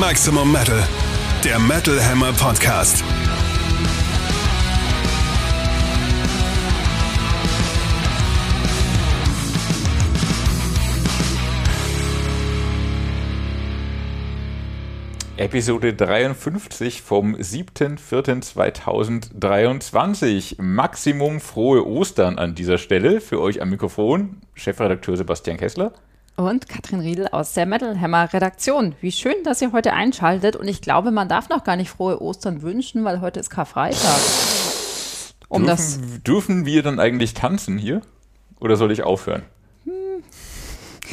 Maximum Metal, der Metal Hammer Podcast. Episode 53 vom 7.4.2023. Maximum frohe Ostern an dieser Stelle. Für euch am Mikrofon Chefredakteur Sebastian Kessler. Und Katrin Riedel aus der Metal Hammer Redaktion. Wie schön, dass ihr heute einschaltet. Und ich glaube, man darf noch gar nicht frohe Ostern wünschen, weil heute ist Karfreitag. Um dürfen, das dürfen wir dann eigentlich tanzen hier? Oder soll ich aufhören?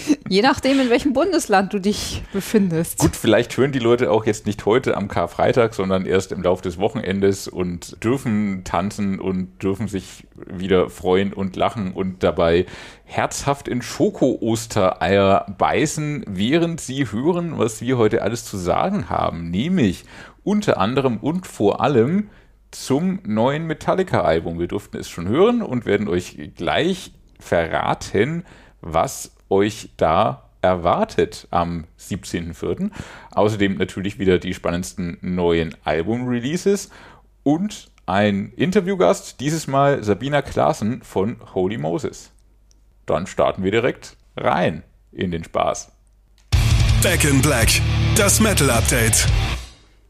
Je nachdem, in welchem Bundesland du dich befindest. Gut, vielleicht hören die Leute auch jetzt nicht heute am Karfreitag, sondern erst im Laufe des Wochenendes und dürfen tanzen und dürfen sich wieder freuen und lachen und dabei herzhaft in Schoko-Ostereier beißen, während sie hören, was wir heute alles zu sagen haben. Nämlich unter anderem und vor allem zum neuen Metallica-Album. Wir durften es schon hören und werden euch gleich verraten, was euch da erwartet am 17.04. Außerdem natürlich wieder die spannendsten neuen Album-Releases und ein Interviewgast, dieses Mal Sabina Klaassen von Holy Moses. Dann starten wir direkt rein in den Spaß. Back in Black, das Metal Update.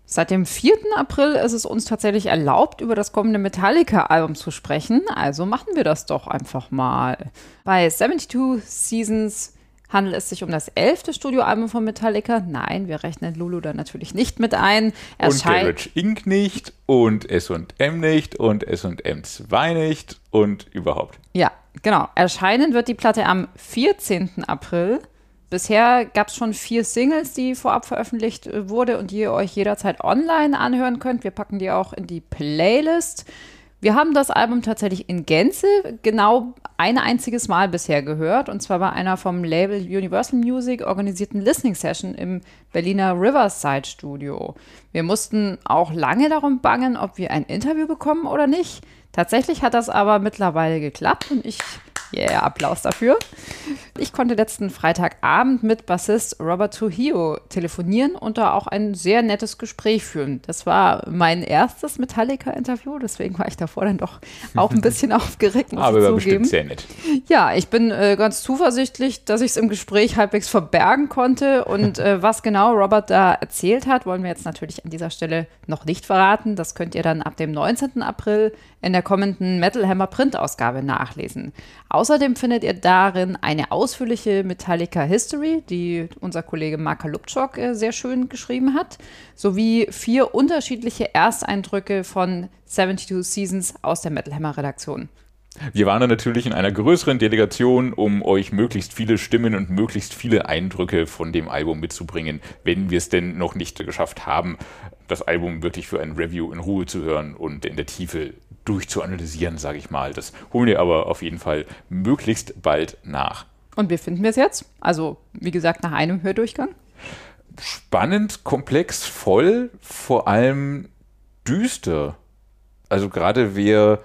Seit dem 4. April ist es uns tatsächlich erlaubt, über das kommende Metallica-Album zu sprechen. Also machen wir das doch einfach mal. Bei 72 Seasons handelt es sich um das elfte Studioalbum von Metallica. Nein, wir rechnen Lulu da natürlich nicht mit ein. Erscheint und Garage Inc. nicht und S&M nicht und S&M 2 nicht und überhaupt. Ja, genau. Erscheinen wird die Platte am 14. April. Bisher gab es schon vier Singles, die vorab veröffentlicht äh, wurde und die ihr euch jederzeit online anhören könnt. Wir packen die auch in die Playlist. Wir haben das Album tatsächlich in Gänze genau ein einziges Mal bisher gehört und zwar bei einer vom Label Universal Music organisierten Listening Session im Berliner Riverside Studio. Wir mussten auch lange darum bangen, ob wir ein Interview bekommen oder nicht. Tatsächlich hat das aber mittlerweile geklappt und ich Yeah, Applaus dafür. Ich konnte letzten Freitagabend mit Bassist Robert Trujillo telefonieren und da auch ein sehr nettes Gespräch führen. Das war mein erstes Metallica-Interview, deswegen war ich davor dann doch auch ein bisschen aufgeregt. Muss Aber war bestimmt sehr nett. Ja, ich bin äh, ganz zuversichtlich, dass ich es im Gespräch halbwegs verbergen konnte. Und äh, was genau Robert da erzählt hat, wollen wir jetzt natürlich an dieser Stelle noch nicht verraten. Das könnt ihr dann ab dem 19. April in der kommenden Metal Hammer Printausgabe nachlesen. Außerdem findet ihr darin eine ausführliche Metallica History, die unser Kollege Marka Lubczok äh, sehr schön geschrieben hat, sowie vier unterschiedliche Ersteindrücke von 72 Seasons aus der Metal Hammer Redaktion. Wir waren dann natürlich in einer größeren Delegation, um euch möglichst viele Stimmen und möglichst viele Eindrücke von dem Album mitzubringen, wenn wir es denn noch nicht geschafft haben, das Album wirklich für ein Review in Ruhe zu hören und in der Tiefe durchzuanalysieren, sage ich mal. Das holen wir aber auf jeden Fall möglichst bald nach. Und wie finden wir es jetzt? Also, wie gesagt, nach einem Hördurchgang? Spannend, komplex, voll, vor allem düster. Also gerade wer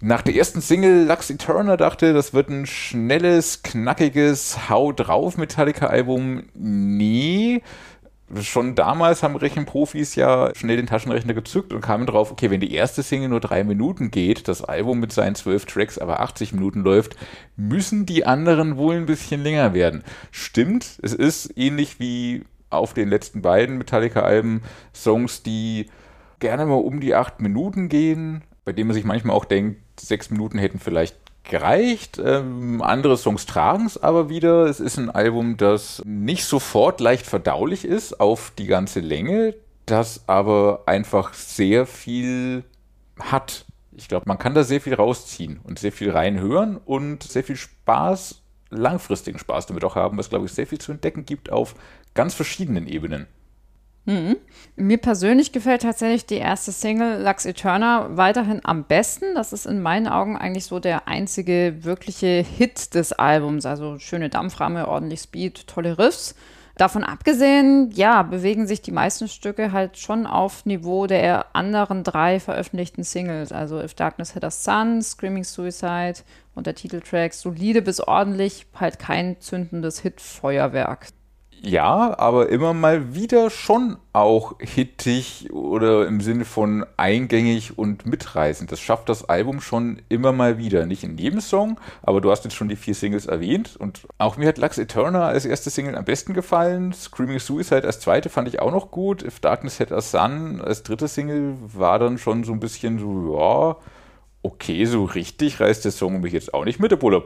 nach der ersten Single Lux Eterna dachte, das wird ein schnelles, knackiges Hau drauf Metallica-Album. Nee, schon damals haben Rechenprofis ja schnell den Taschenrechner gezückt und kamen drauf, okay, wenn die erste Single nur drei Minuten geht, das Album mit seinen zwölf Tracks aber 80 Minuten läuft, müssen die anderen wohl ein bisschen länger werden. Stimmt, es ist ähnlich wie auf den letzten beiden Metallica-Alben Songs, die gerne mal um die acht Minuten gehen, bei denen man sich manchmal auch denkt, sechs Minuten hätten vielleicht gereicht. Ähm, andere Songs tragen es aber wieder. Es ist ein Album, das nicht sofort leicht verdaulich ist auf die ganze Länge, das aber einfach sehr viel hat. Ich glaube, man kann da sehr viel rausziehen und sehr viel reinhören und sehr viel Spaß, langfristigen Spaß damit auch haben, was, glaube ich, sehr viel zu entdecken gibt auf ganz verschiedenen Ebenen. Mhm. Mir persönlich gefällt tatsächlich die erste Single Lux Eterna weiterhin am besten. Das ist in meinen Augen eigentlich so der einzige wirkliche Hit des Albums. Also schöne Dampframme, ordentlich Speed, tolle Riffs. Davon abgesehen, ja, bewegen sich die meisten Stücke halt schon auf Niveau der anderen drei veröffentlichten Singles. Also If Darkness Hit Us Sun, Screaming Suicide und der Titeltrack solide bis ordentlich, halt kein zündendes Hitfeuerwerk. Ja, aber immer mal wieder schon auch hittig oder im Sinne von eingängig und mitreißend. Das schafft das Album schon immer mal wieder. Nicht in jedem Song, aber du hast jetzt schon die vier Singles erwähnt. Und auch mir hat Lux Eterna als erste Single am besten gefallen. Screaming Suicide als zweite fand ich auch noch gut. If Darkness Had a Sun als dritte Single war dann schon so ein bisschen so, ja, okay, so richtig reißt der Song mich jetzt auch nicht mit, obwohl er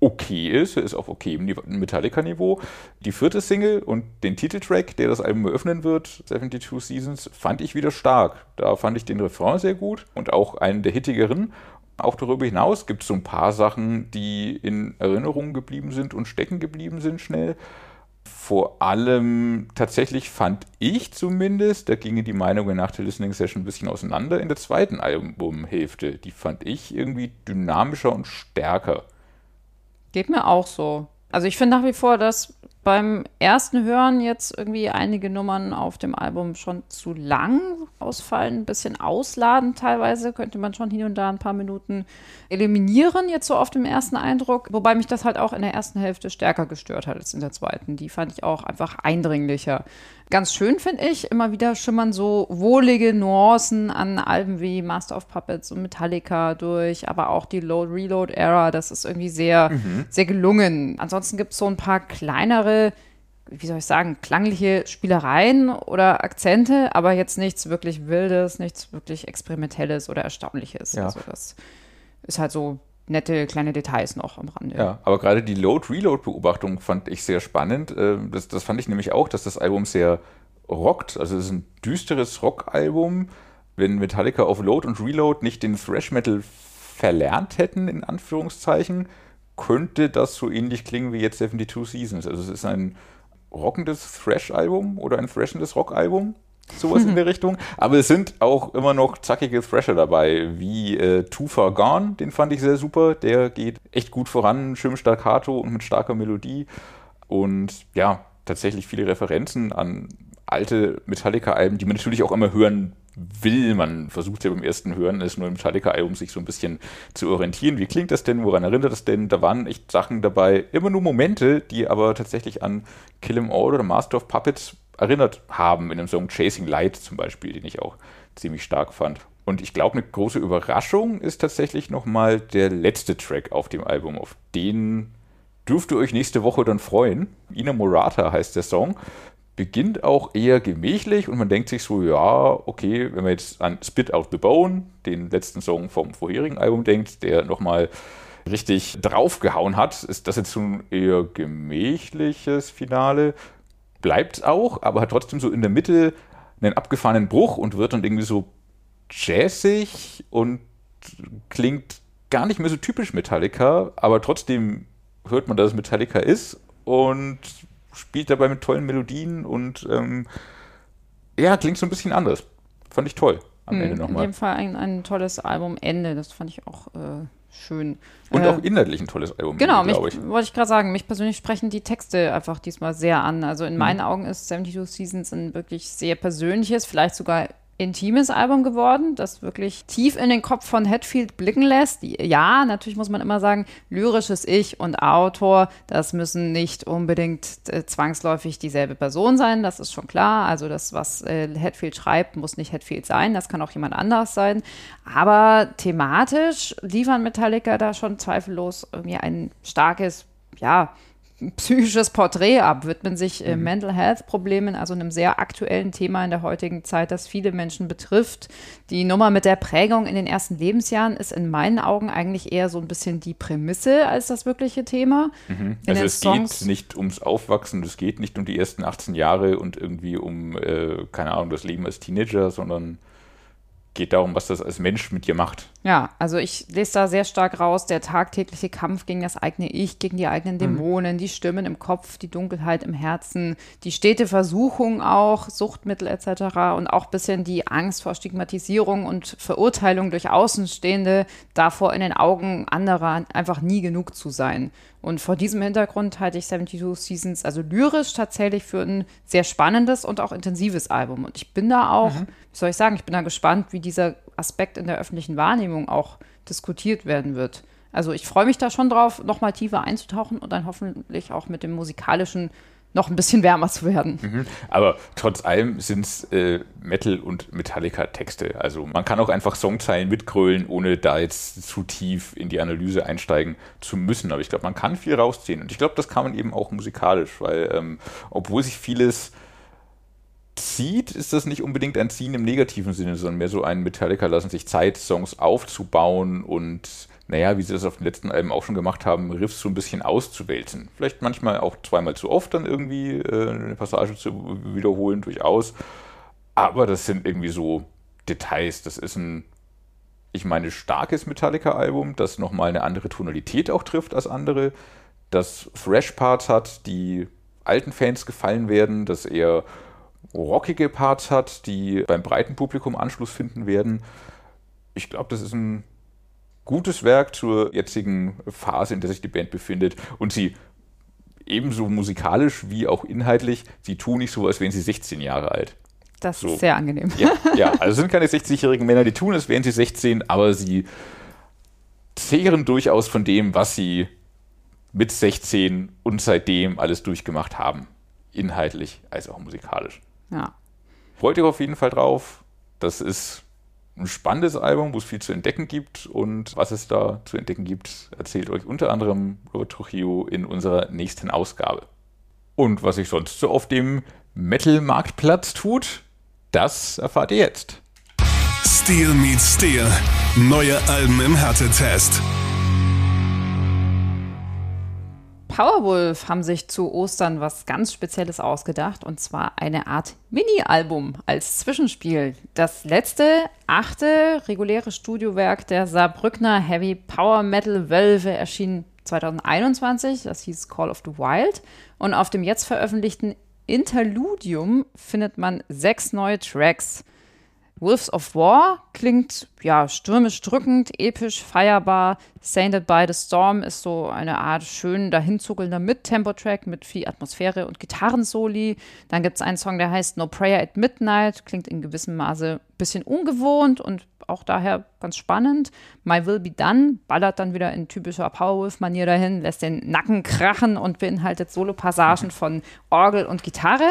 okay ist, ist auf okayem Metallica-Niveau. Die vierte Single und den Titeltrack, der das Album eröffnen wird, 72 Seasons, fand ich wieder stark. Da fand ich den Refrain sehr gut und auch einen der hittigeren. Auch darüber hinaus gibt es so ein paar Sachen, die in Erinnerung geblieben sind und stecken geblieben sind schnell. Vor allem tatsächlich fand ich zumindest, da gingen die Meinungen nach der Listening Session ein bisschen auseinander, in der zweiten Albumhälfte. Die fand ich irgendwie dynamischer und stärker. Geht mir auch so. Also ich finde nach wie vor, dass beim ersten Hören jetzt irgendwie einige Nummern auf dem Album schon zu lang ausfallen, ein bisschen ausladend teilweise, könnte man schon hier und da ein paar Minuten eliminieren, jetzt so auf dem ersten Eindruck. Wobei mich das halt auch in der ersten Hälfte stärker gestört hat als in der zweiten. Die fand ich auch einfach eindringlicher. Ganz schön finde ich, immer wieder schimmern so wohlige Nuancen an Alben wie Master of Puppets und Metallica durch, aber auch die Load-Reload-Era, das ist irgendwie sehr, mhm. sehr gelungen. Ansonsten gibt es so ein paar kleinere wie soll ich sagen, klangliche Spielereien oder Akzente, aber jetzt nichts wirklich Wildes, nichts wirklich Experimentelles oder Erstaunliches. Ja. Also das ist halt so nette kleine Details noch am Rande. Ja, aber gerade die Load-Reload-Beobachtung fand ich sehr spannend. Ähm, das, das fand ich nämlich auch, dass das Album sehr rockt. Also es ist ein düsteres Rock-Album. Wenn Metallica auf Load und Reload nicht den Thrash-Metal verlernt hätten, in Anführungszeichen, könnte das so ähnlich klingen wie jetzt 72 Seasons. Also es ist ein rockendes Thrash-Album oder ein thrashendes Rock-Album sowas in der Richtung. Aber es sind auch immer noch zackige Thrasher dabei, wie äh, Too Far Gone, den fand ich sehr super. Der geht echt gut voran, schön staccato und mit starker Melodie. Und ja, tatsächlich viele Referenzen an alte Metallica-Alben, die man natürlich auch immer hören will. Man versucht ja beim ersten Hören des neuen Metallica-Albums sich so ein bisschen zu orientieren. Wie klingt das denn? Woran erinnert das denn? Da waren echt Sachen dabei, immer nur Momente, die aber tatsächlich an Kill 'Em All oder Master of Puppets erinnert haben, in dem Song Chasing Light zum Beispiel, den ich auch ziemlich stark fand. Und ich glaube, eine große Überraschung ist tatsächlich nochmal der letzte Track auf dem Album. Auf den dürft ihr euch nächste Woche dann freuen. Ina Morata heißt der Song. Beginnt auch eher gemächlich und man denkt sich so, ja, okay, wenn man jetzt an Spit Out the Bone, den letzten Song vom vorherigen Album denkt, der nochmal richtig draufgehauen hat, ist das jetzt so ein eher gemächliches Finale. Bleibt auch, aber hat trotzdem so in der Mitte einen abgefahrenen Bruch und wird dann irgendwie so jazzig und klingt gar nicht mehr so typisch Metallica, aber trotzdem hört man, dass es Metallica ist und spielt dabei mit tollen Melodien und ähm, ja, klingt so ein bisschen anders. Fand ich toll am hm, Ende nochmal. In jedem Fall ein, ein tolles Albumende, das fand ich auch äh, schön. Und äh, auch inhaltlich ein tolles Album, genau, glaube ich. Wollte ich gerade sagen, mich persönlich sprechen die Texte einfach diesmal sehr an. Also in mhm. meinen Augen ist 72 Seasons ein wirklich sehr persönliches, vielleicht sogar intimes Album geworden, das wirklich tief in den Kopf von Hetfield blicken lässt. Ja, natürlich muss man immer sagen, lyrisches Ich und Autor, das müssen nicht unbedingt äh, zwangsläufig dieselbe Person sein, das ist schon klar. Also das, was äh, Hetfield schreibt, muss nicht Hetfield sein, das kann auch jemand anders sein. Aber thematisch liefern Metallica da schon zweifellos irgendwie ein starkes, ja, psychisches Porträt ab, widmen sich äh, mhm. Mental Health Problemen, also einem sehr aktuellen Thema in der heutigen Zeit, das viele Menschen betrifft. Die Nummer mit der Prägung in den ersten Lebensjahren ist in meinen Augen eigentlich eher so ein bisschen die Prämisse als das wirkliche Thema. Mhm. Also es Songs geht nicht ums Aufwachsen, es geht nicht um die ersten 18 Jahre und irgendwie um, äh, keine Ahnung, das Leben als Teenager, sondern geht darum, was das als Mensch mit dir macht. Ja, also ich lese da sehr stark raus, der tagtägliche Kampf gegen das eigene Ich, gegen die eigenen mhm. Dämonen, mhm. die Stimmen im Kopf, die Dunkelheit im Herzen, die stete Versuchung auch, Suchtmittel etc. und auch ein bisschen die Angst vor Stigmatisierung und Verurteilung durch Außenstehende, davor in den Augen anderer einfach nie genug zu sein. Und vor diesem Hintergrund halte ich 72 Seasons also lyrisch tatsächlich für ein sehr spannendes und auch intensives Album. Und ich bin da auch, mhm. wie soll ich sagen, ich bin da gespannt, wie dieser Aspekt in der öffentlichen Wahrnehmung auch diskutiert werden wird. Also ich freue mich da schon drauf, nochmal tiefer einzutauchen und dann hoffentlich auch mit dem musikalischen noch ein bisschen wärmer zu werden. Mhm. Aber trotz allem sind es äh, Metal- und Metallica-Texte. Also man kann auch einfach Songzeilen mitgrölen, ohne da jetzt zu tief in die Analyse einsteigen zu müssen. Aber ich glaube, man kann viel rausziehen. Und ich glaube, das kann man eben auch musikalisch, weil ähm, obwohl sich vieles zieht, ist das nicht unbedingt ein Ziehen im negativen Sinne, sondern mehr so ein Metallica lassen sich Zeit, Songs aufzubauen und naja, wie sie das auf den letzten Alben auch schon gemacht haben, Riffs so ein bisschen auszuwälzen. Vielleicht manchmal auch zweimal zu oft dann irgendwie äh, eine Passage zu wiederholen, durchaus. Aber das sind irgendwie so Details. Das ist ein, ich meine, starkes Metallica-Album, das nochmal eine andere Tonalität auch trifft als andere, das Thrash-Parts hat, die alten Fans gefallen werden, das eher rockige Parts hat, die beim breiten Publikum Anschluss finden werden. Ich glaube, das ist ein gutes Werk zur jetzigen Phase, in der sich die Band befindet. Und sie ebenso musikalisch wie auch inhaltlich, sie tun nicht so, als wären sie 16 Jahre alt. Das so. ist sehr angenehm. Ja, ja, also sind keine 60-jährigen Männer, die tun, als wären sie 16, aber sie zehren durchaus von dem, was sie mit 16 und seitdem alles durchgemacht haben. Inhaltlich als auch musikalisch. Ja. Freut ihr auf jeden Fall drauf. Das ist ein spannendes Album, wo es viel zu entdecken gibt. Und was es da zu entdecken gibt, erzählt euch unter anderem Robert Trujillo in unserer nächsten Ausgabe. Und was sich sonst so auf dem Metal-Marktplatz tut, das erfahrt ihr jetzt. Steel meets Steel. Neue Alben im Härtetest. Powerwolf haben sich zu Ostern was ganz Spezielles ausgedacht und zwar eine Art Mini-Album als Zwischenspiel. Das letzte, achte reguläre Studiowerk der Saarbrückner Heavy Power Metal Wölfe erschien 2021. Das hieß Call of the Wild. Und auf dem jetzt veröffentlichten Interludium findet man sechs neue Tracks. Wolves of War klingt ja stürmisch drückend, episch, feierbar. Sainted by the Storm ist so eine Art schön dahinzuckelnder Mid-Tempo-Track mit viel Atmosphäre und Gitarrensoli. Dann gibt es einen Song, der heißt No Prayer at Midnight, klingt in gewissem Maße ein bisschen ungewohnt und auch daher ganz spannend. My Will Be Done ballert dann wieder in typischer Powerwolf-Manier dahin, lässt den Nacken krachen und beinhaltet Solopassagen von Orgel und Gitarre.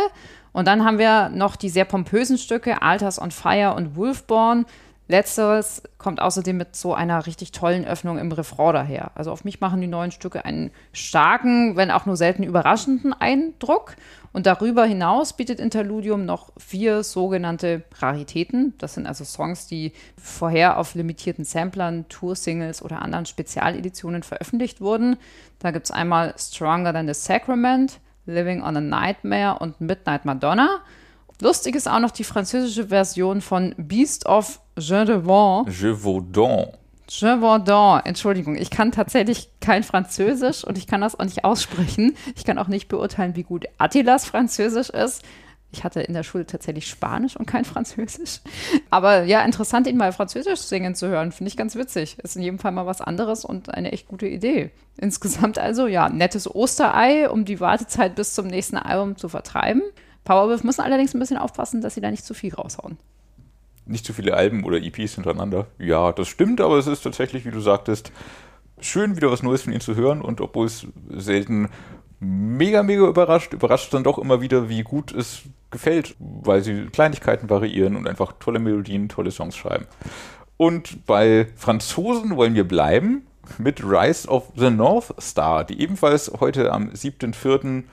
Und dann haben wir noch die sehr pompösen Stücke Alters on Fire und Wolfborn. Letzteres kommt außerdem mit so einer richtig tollen Öffnung im Refrain daher. Also auf mich machen die neuen Stücke einen starken, wenn auch nur selten überraschenden Eindruck. Und darüber hinaus bietet Interludium noch vier sogenannte Raritäten. Das sind also Songs, die vorher auf limitierten Samplern, Tour-Singles oder anderen Spezialeditionen veröffentlicht wurden. Da gibt es einmal Stronger Than the Sacrament, Living on a Nightmare und Midnight Madonna. Lustig ist auch noch die französische Version von Beast of Je de Vent. Je Vaudon. Je Vaudon, Entschuldigung, ich kann tatsächlich kein Französisch und ich kann das auch nicht aussprechen. Ich kann auch nicht beurteilen, wie gut Attilas Französisch ist. Ich hatte in der Schule tatsächlich Spanisch und kein Französisch. Aber ja, interessant, ihn mal Französisch singen zu hören, finde ich ganz witzig. Ist in jedem Fall mal was anderes und eine echt gute Idee. Insgesamt also, ja, nettes Osterei, um die Wartezeit bis zum nächsten Album zu vertreiben. Powerwolf müssen allerdings ein bisschen aufpassen, dass sie da nicht zu viel raushauen. Nicht zu viele Alben oder EPs hintereinander. Ja, das stimmt, aber es ist tatsächlich, wie du sagtest, schön wieder was Neues von ihnen zu hören und obwohl es selten mega, mega überrascht. Überrascht dann doch immer wieder, wie gut es gefällt, weil sie Kleinigkeiten variieren und einfach tolle Melodien, tolle Songs schreiben. Und bei Franzosen wollen wir bleiben mit Rise of the North Star, die ebenfalls heute am 7.4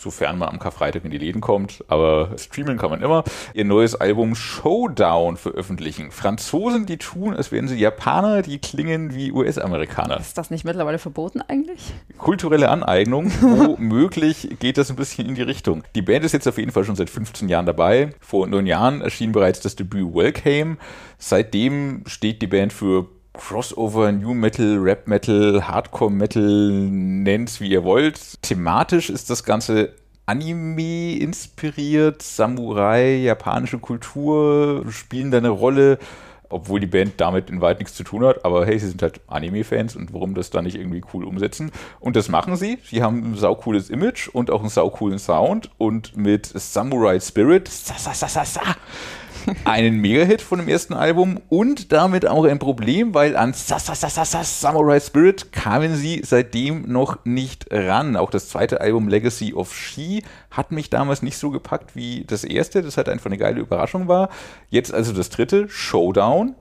sofern man am Karfreitag in die Läden kommt, aber streamen kann man immer, ihr neues Album Showdown veröffentlichen. Franzosen, die tun, als wären sie Japaner, die klingen wie US-Amerikaner. Ist das nicht mittlerweile verboten eigentlich? Kulturelle Aneignung, womöglich geht das ein bisschen in die Richtung. Die Band ist jetzt auf jeden Fall schon seit 15 Jahren dabei. Vor neun Jahren erschien bereits das Debüt Welcome. Seitdem steht die Band für Crossover, New Metal, Rap Metal, Hardcore Metal, nennt's wie ihr wollt. Thematisch ist das Ganze Anime inspiriert, Samurai, japanische Kultur spielen da eine Rolle, obwohl die Band damit in weit nichts zu tun hat. Aber hey, sie sind halt Anime-Fans und warum das da nicht irgendwie cool umsetzen? Und das machen sie. Sie haben ein saucooles Image und auch einen saucoolen Sound und mit Samurai Spirit, sa, sa, sa, sa, sa, einen Mega-Hit von dem ersten Album und damit auch ein Problem, weil an Samurai Spirit kamen sie seitdem noch nicht ran. Auch das zweite Album Legacy of She hat mich damals nicht so gepackt wie das erste, das halt einfach eine geile Überraschung war. Jetzt also das dritte, Showdown,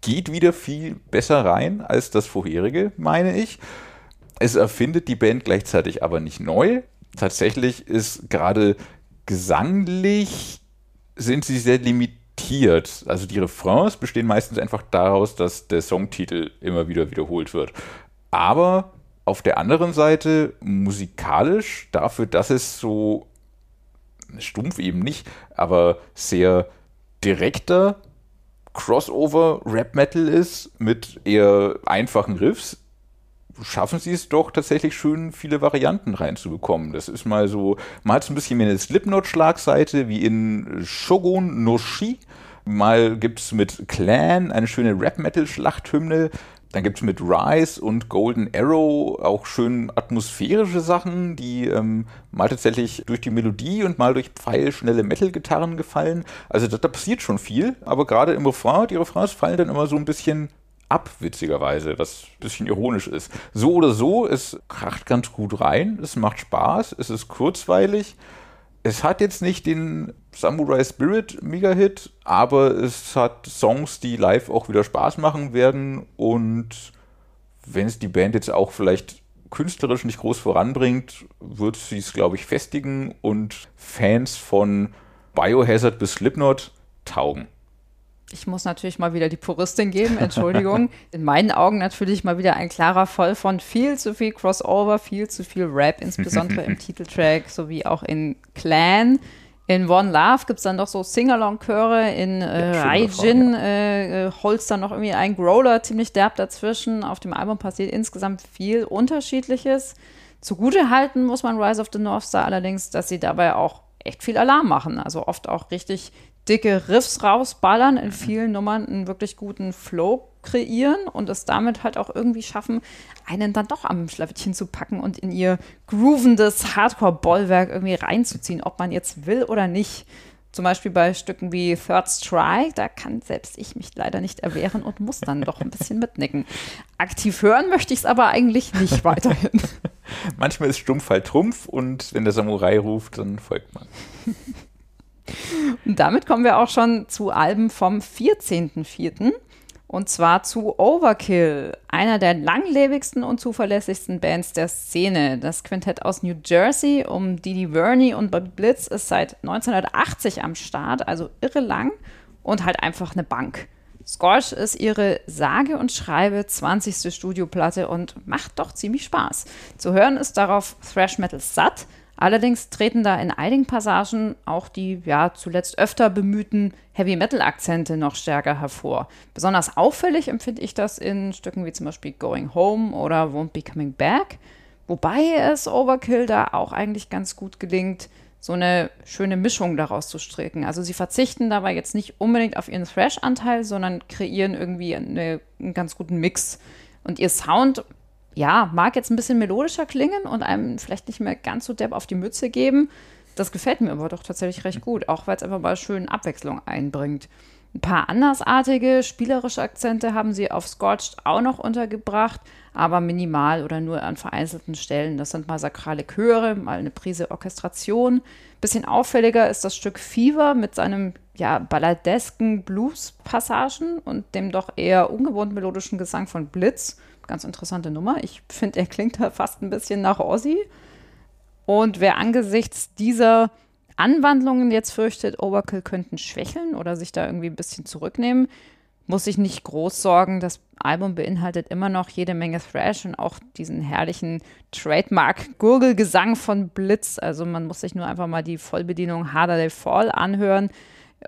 geht wieder viel besser rein als das vorherige, meine ich. Es erfindet die Band gleichzeitig aber nicht neu. Tatsächlich ist gerade gesanglich sind sie sehr limitiert. Also die Refrains bestehen meistens einfach daraus, dass der Songtitel immer wieder wiederholt wird. Aber auf der anderen Seite musikalisch, dafür, dass es so stumpf eben nicht, aber sehr direkter Crossover Rap Metal ist mit eher einfachen Riffs, schaffen sie es doch tatsächlich schön, viele Varianten reinzubekommen. Das ist mal so, mal hat es ein bisschen mehr eine Slipknot-Schlagseite, wie in Shogun no Shi. Mal gibt es mit Clan eine schöne Rap-Metal-Schlachthymne. Dann gibt es mit Rise und Golden Arrow auch schön atmosphärische Sachen, die ähm, mal tatsächlich durch die Melodie und mal durch pfeilschnelle Metal-Gitarren gefallen. Also da, da passiert schon viel, aber gerade im Refrain, die Refrains fallen dann immer so ein bisschen ab, witzigerweise, was ein bisschen ironisch ist. So oder so, es kracht ganz gut rein, es macht Spaß, es ist kurzweilig. Es hat jetzt nicht den Samurai Spirit Mega-Hit, aber es hat Songs, die live auch wieder Spaß machen werden. Und wenn es die Band jetzt auch vielleicht künstlerisch nicht groß voranbringt, wird sie es, glaube ich, festigen und Fans von Biohazard bis Slipknot taugen. Ich muss natürlich mal wieder die Puristin geben, Entschuldigung. In meinen Augen natürlich mal wieder ein klarer Fall von viel zu viel Crossover, viel zu viel Rap, insbesondere im Titeltrack sowie auch in Clan. In One Love gibt es dann doch so Singalong-Chöre. In äh, Raijin ja. äh, äh, holst dann noch irgendwie ein Growler ziemlich derb dazwischen. Auf dem Album passiert insgesamt viel Unterschiedliches. Zugute halten muss man Rise of the North Star allerdings, dass sie dabei auch echt viel Alarm machen. Also oft auch richtig dicke Riffs rausballern, in vielen Nummern einen wirklich guten Flow kreieren und es damit halt auch irgendwie schaffen, einen dann doch am Schlawittchen zu packen und in ihr groovendes Hardcore-Bollwerk irgendwie reinzuziehen, ob man jetzt will oder nicht. Zum Beispiel bei Stücken wie Third Strike, da kann selbst ich mich leider nicht erwehren und muss dann doch ein bisschen mitnicken. Aktiv hören möchte ich es aber eigentlich nicht weiterhin. Manchmal ist Stumpf halt Trumpf und wenn der Samurai ruft, dann folgt man. Und damit kommen wir auch schon zu Alben vom 14.04. Und zwar zu Overkill, einer der langlebigsten und zuverlässigsten Bands der Szene. Das Quintett aus New Jersey um Didi Verney und Bobby Blitz ist seit 1980 am Start, also irre lang und halt einfach eine Bank. Scorch ist ihre sage und schreibe 20. Studioplatte und macht doch ziemlich Spaß. Zu hören ist darauf Thrash Metal satt, Allerdings treten da in einigen Passagen auch die ja zuletzt öfter bemühten Heavy Metal Akzente noch stärker hervor. Besonders auffällig empfinde ich das in Stücken wie zum Beispiel Going Home oder Won't Be Coming Back, wobei es Overkill da auch eigentlich ganz gut gelingt, so eine schöne Mischung daraus zu stricken. Also sie verzichten dabei jetzt nicht unbedingt auf ihren Thrash-Anteil, sondern kreieren irgendwie eine, einen ganz guten Mix. Und ihr Sound ja, mag jetzt ein bisschen melodischer klingen und einem vielleicht nicht mehr ganz so depp auf die Mütze geben. Das gefällt mir aber doch tatsächlich recht gut, auch weil es einfach mal schön Abwechslung einbringt. Ein paar andersartige spielerische Akzente haben sie auf Scorched auch noch untergebracht, aber minimal oder nur an vereinzelten Stellen. Das sind mal sakrale Chöre, mal eine Prise Orchestration. Bisschen auffälliger ist das Stück Fever mit seinem ja, balladesken Blues-Passagen und dem doch eher ungewohnt melodischen Gesang von Blitz ganz interessante Nummer. Ich finde, er klingt da fast ein bisschen nach Ozzy. Und wer angesichts dieser Anwandlungen jetzt fürchtet, Overkill könnten schwächeln oder sich da irgendwie ein bisschen zurücknehmen, muss sich nicht groß sorgen. Das Album beinhaltet immer noch jede Menge Thrash und auch diesen herrlichen Trademark-Gurgelgesang von Blitz. Also man muss sich nur einfach mal die Vollbedienung Harder They Fall anhören.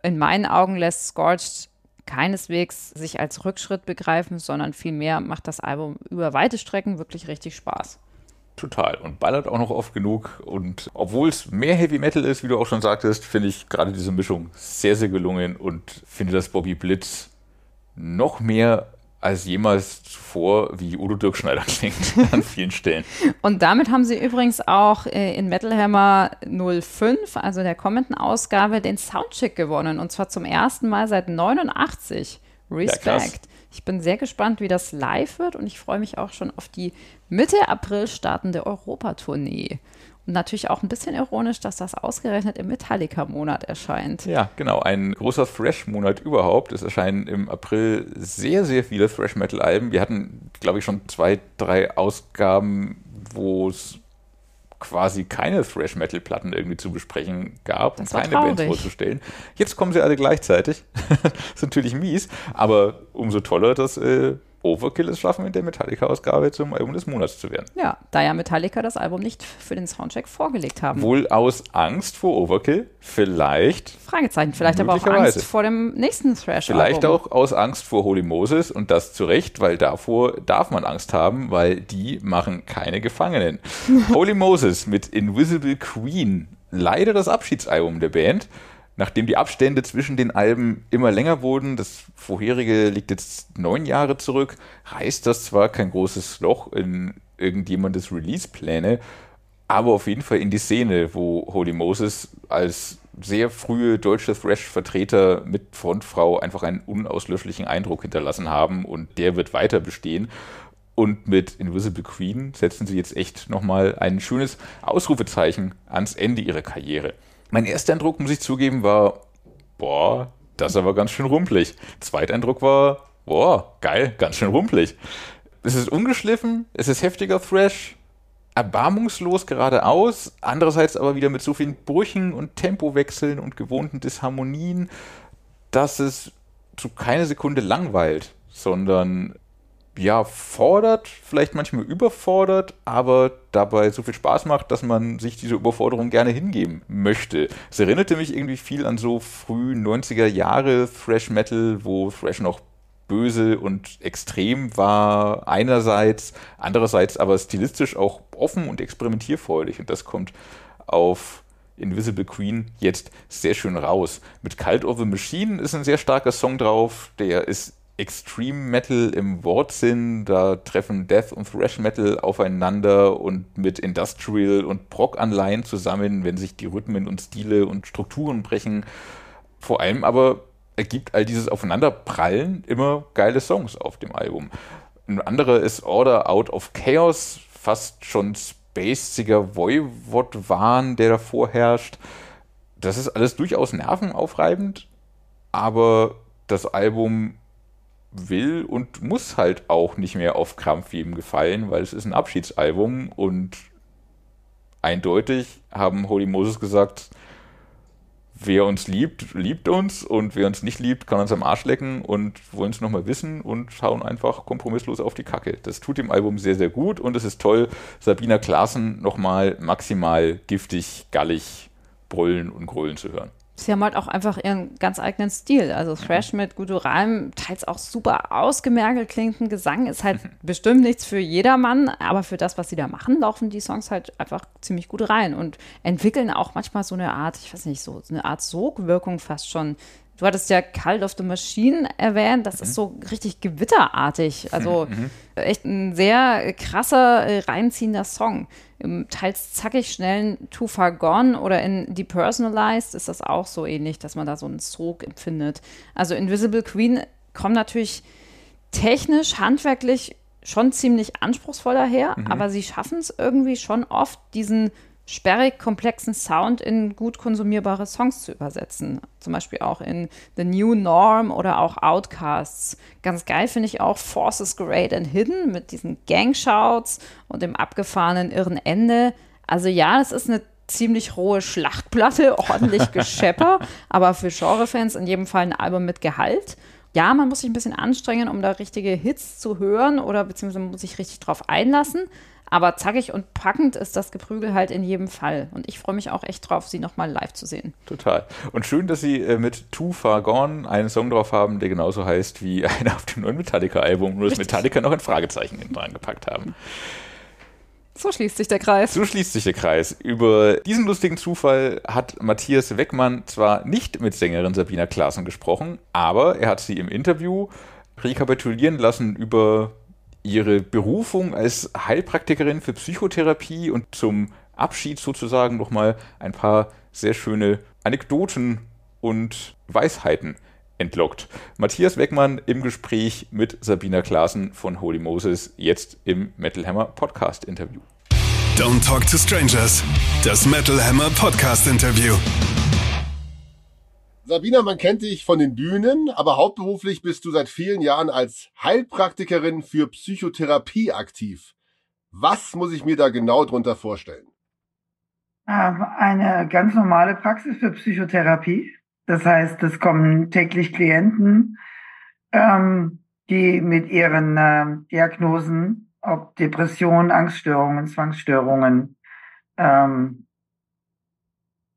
In meinen Augen lässt Scorched keineswegs sich als Rückschritt begreifen, sondern vielmehr macht das Album über weite Strecken wirklich richtig Spaß. Total. Und ballert auch noch oft genug. Und obwohl es mehr Heavy Metal ist, wie du auch schon sagtest, finde ich gerade diese Mischung sehr, sehr gelungen und finde, dass Bobby Blitz noch mehr als jemals zuvor, wie Udo Dirkschneider klingt an vielen Stellen. Und damit haben sie übrigens auch äh, in Metal Hammer 05, also der kommenden Ausgabe, den Soundcheck gewonnen. Und zwar zum ersten Mal seit 89. Respekt. Ja, ich bin sehr gespannt, wie das live wird und ich freue mich auch schon auf die Mitte April startende Europatournee. Natürlich auch ein bisschen ironisch, dass das ausgerechnet im Metallica-Monat erscheint. Ja, genau. Ein großer Thrash-Monat überhaupt. Es erscheinen im April sehr, sehr viele Thrash-Metal-Alben. Wir hatten, glaube ich, schon zwei, drei Ausgaben, wo es quasi keine Thrash-Metal-Platten irgendwie zu besprechen gab und keine Bands vorzustellen. Jetzt kommen sie alle gleichzeitig. das ist natürlich mies, aber umso toller, dass äh, Overkill es schaffen, in der Metallica-Ausgabe zum Album des Monats zu werden. Ja, da ja Metallica das Album nicht für den Soundcheck vorgelegt haben. Wohl aus Angst vor Overkill? Vielleicht. Fragezeichen. Vielleicht aber auch Angst vor dem nächsten Thrash-Album. Vielleicht auch aus Angst vor Holy Moses und das zu Recht, weil davor darf man Angst haben, weil die machen keine Gefangenen. Holy Moses mit Invisible Queen. Leider das Abschiedsalbum der Band nachdem die Abstände zwischen den Alben immer länger wurden, das vorherige liegt jetzt neun Jahre zurück, reißt das zwar kein großes Loch in irgendjemandes Release-Pläne, aber auf jeden Fall in die Szene, wo Holy Moses als sehr frühe deutsche Thrash-Vertreter mit Frontfrau einfach einen unauslöschlichen Eindruck hinterlassen haben und der wird weiter bestehen. Und mit Invisible Queen setzen sie jetzt echt nochmal ein schönes Ausrufezeichen ans Ende ihrer Karriere. Mein erster Eindruck, muss ich zugeben, war, boah, das ist aber ganz schön rumpelig. Zweiteindruck war, boah, geil, ganz schön rumpelig. Es ist ungeschliffen, es ist heftiger Thrash, erbarmungslos geradeaus, andererseits aber wieder mit so vielen Brüchen und Tempowechseln und gewohnten Disharmonien, dass es zu keine Sekunde langweilt, sondern ja, fordert, vielleicht manchmal überfordert, aber dabei so viel Spaß macht, dass man sich diese Überforderung gerne hingeben möchte. Es erinnerte mich irgendwie viel an so früh 90er Jahre Thrash Metal, wo Thrash noch böse und extrem war einerseits, andererseits aber stilistisch auch offen und experimentierfreudig und das kommt auf Invisible Queen jetzt sehr schön raus. Mit Cult of the Machine ist ein sehr starker Song drauf, der ist Extreme Metal im Wortsinn, da treffen Death und Thrash Metal aufeinander und mit Industrial und Prog-Anleihen zusammen, wenn sich die Rhythmen und Stile und Strukturen brechen. Vor allem aber ergibt all dieses Aufeinanderprallen immer geile Songs auf dem Album. Ein anderer ist Order Out of Chaos, fast schon spaciger Voivod-Wahn, der davor herrscht. Das ist alles durchaus nervenaufreibend, aber das Album will und muss halt auch nicht mehr auf Krampf jedem gefallen, weil es ist ein Abschiedsalbum und eindeutig haben Holy Moses gesagt, wer uns liebt, liebt uns und wer uns nicht liebt, kann uns am Arsch lecken und wollen es nochmal wissen und schauen einfach kompromisslos auf die Kacke. Das tut dem Album sehr, sehr gut und es ist toll, Sabina Klaassen nochmal maximal giftig, gallig brüllen und grölen zu hören sie haben halt auch einfach ihren ganz eigenen Stil. Also Thrash mit Gutturalem, teils auch super ausgemergelt klingenden Gesang, ist halt bestimmt nichts für jedermann, aber für das, was sie da machen, laufen die Songs halt einfach ziemlich gut rein und entwickeln auch manchmal so eine Art, ich weiß nicht, so eine Art Sogwirkung fast schon. Du hattest ja Cult of the Machine erwähnt, das mhm. ist so richtig gewitterartig. Also mhm. echt ein sehr krasser, äh, reinziehender Song im teils zackig schnellen Too Far Gone oder in Depersonalized ist das auch so ähnlich, dass man da so einen Sog empfindet. Also Invisible Queen kommt natürlich technisch, handwerklich schon ziemlich anspruchsvoll daher, mhm. aber sie schaffen es irgendwie schon oft, diesen sperrig komplexen Sound in gut konsumierbare Songs zu übersetzen. Zum Beispiel auch in The New Norm oder auch Outcasts. Ganz geil finde ich auch Forces Great and Hidden mit diesen Gangshouts und dem abgefahrenen irren Ende. Also ja, es ist eine ziemlich rohe Schlachtplatte, ordentlich Geschepper, aber für Genrefans in jedem Fall ein Album mit Gehalt. Ja, man muss sich ein bisschen anstrengen, um da richtige Hits zu hören oder beziehungsweise muss sich richtig drauf einlassen. Aber zackig und packend ist das Geprügel halt in jedem Fall. Und ich freue mich auch echt drauf, sie nochmal live zu sehen. Total. Und schön, dass sie äh, mit Too Far Gone einen Song drauf haben, der genauso heißt wie einer auf dem neuen Metallica-Album, nur dass Metallica noch ein Fragezeichen dran gepackt haben. So schließt sich der Kreis. So schließt sich der Kreis. Über diesen lustigen Zufall hat Matthias Weckmann zwar nicht mit Sängerin Sabina Klaassen gesprochen, aber er hat sie im Interview rekapitulieren lassen über ihre Berufung als Heilpraktikerin für Psychotherapie und zum Abschied sozusagen nochmal ein paar sehr schöne Anekdoten und Weisheiten entlockt. Matthias Weckmann im Gespräch mit Sabina Klaassen von Holy Moses, jetzt im Metal Hammer Podcast Interview. Don't Talk to Strangers, das Metal Hammer Podcast Interview. Sabina, man kennt dich von den Bühnen, aber hauptberuflich bist du seit vielen Jahren als Heilpraktikerin für Psychotherapie aktiv. Was muss ich mir da genau drunter vorstellen? Ähm, eine ganz normale Praxis für Psychotherapie. Das heißt, es kommen täglich Klienten, ähm, die mit ihren äh, Diagnosen, ob Depressionen, Angststörungen, Zwangsstörungen, ähm,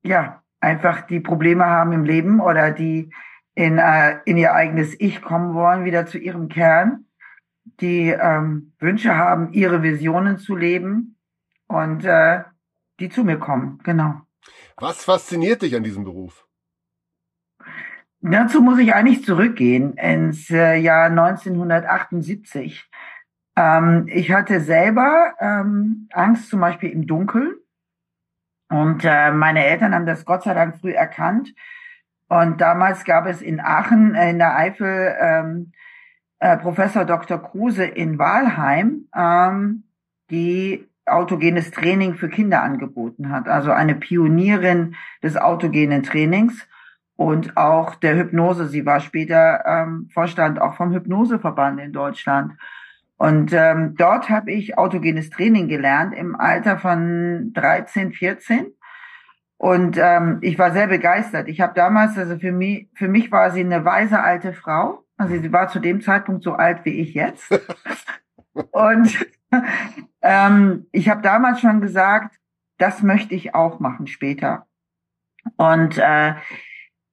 ja, einfach die Probleme haben im Leben oder die in, äh, in ihr eigenes Ich kommen wollen, wieder zu ihrem Kern, die ähm, Wünsche haben, ihre Visionen zu leben und äh, die zu mir kommen, genau. Was fasziniert dich an diesem Beruf? Dazu muss ich eigentlich zurückgehen ins äh, Jahr 1978. Ähm, ich hatte selber ähm, Angst zum Beispiel im Dunkeln und äh, meine Eltern haben das Gott sei Dank früh erkannt. Und damals gab es in Aachen äh, in der Eifel ähm, äh, Professor Dr. Kruse in Walheim, ähm, die autogenes Training für Kinder angeboten hat. Also eine Pionierin des autogenen Trainings und auch der Hypnose. Sie war später ähm, Vorstand auch vom Hypnoseverband in Deutschland. Und ähm, dort habe ich autogenes Training gelernt im Alter von 13, 14. Und ähm, ich war sehr begeistert. Ich habe damals, also für mich, für mich war sie eine weise alte Frau. Also sie war zu dem Zeitpunkt so alt wie ich jetzt. Und ähm, ich habe damals schon gesagt, das möchte ich auch machen später. Und äh,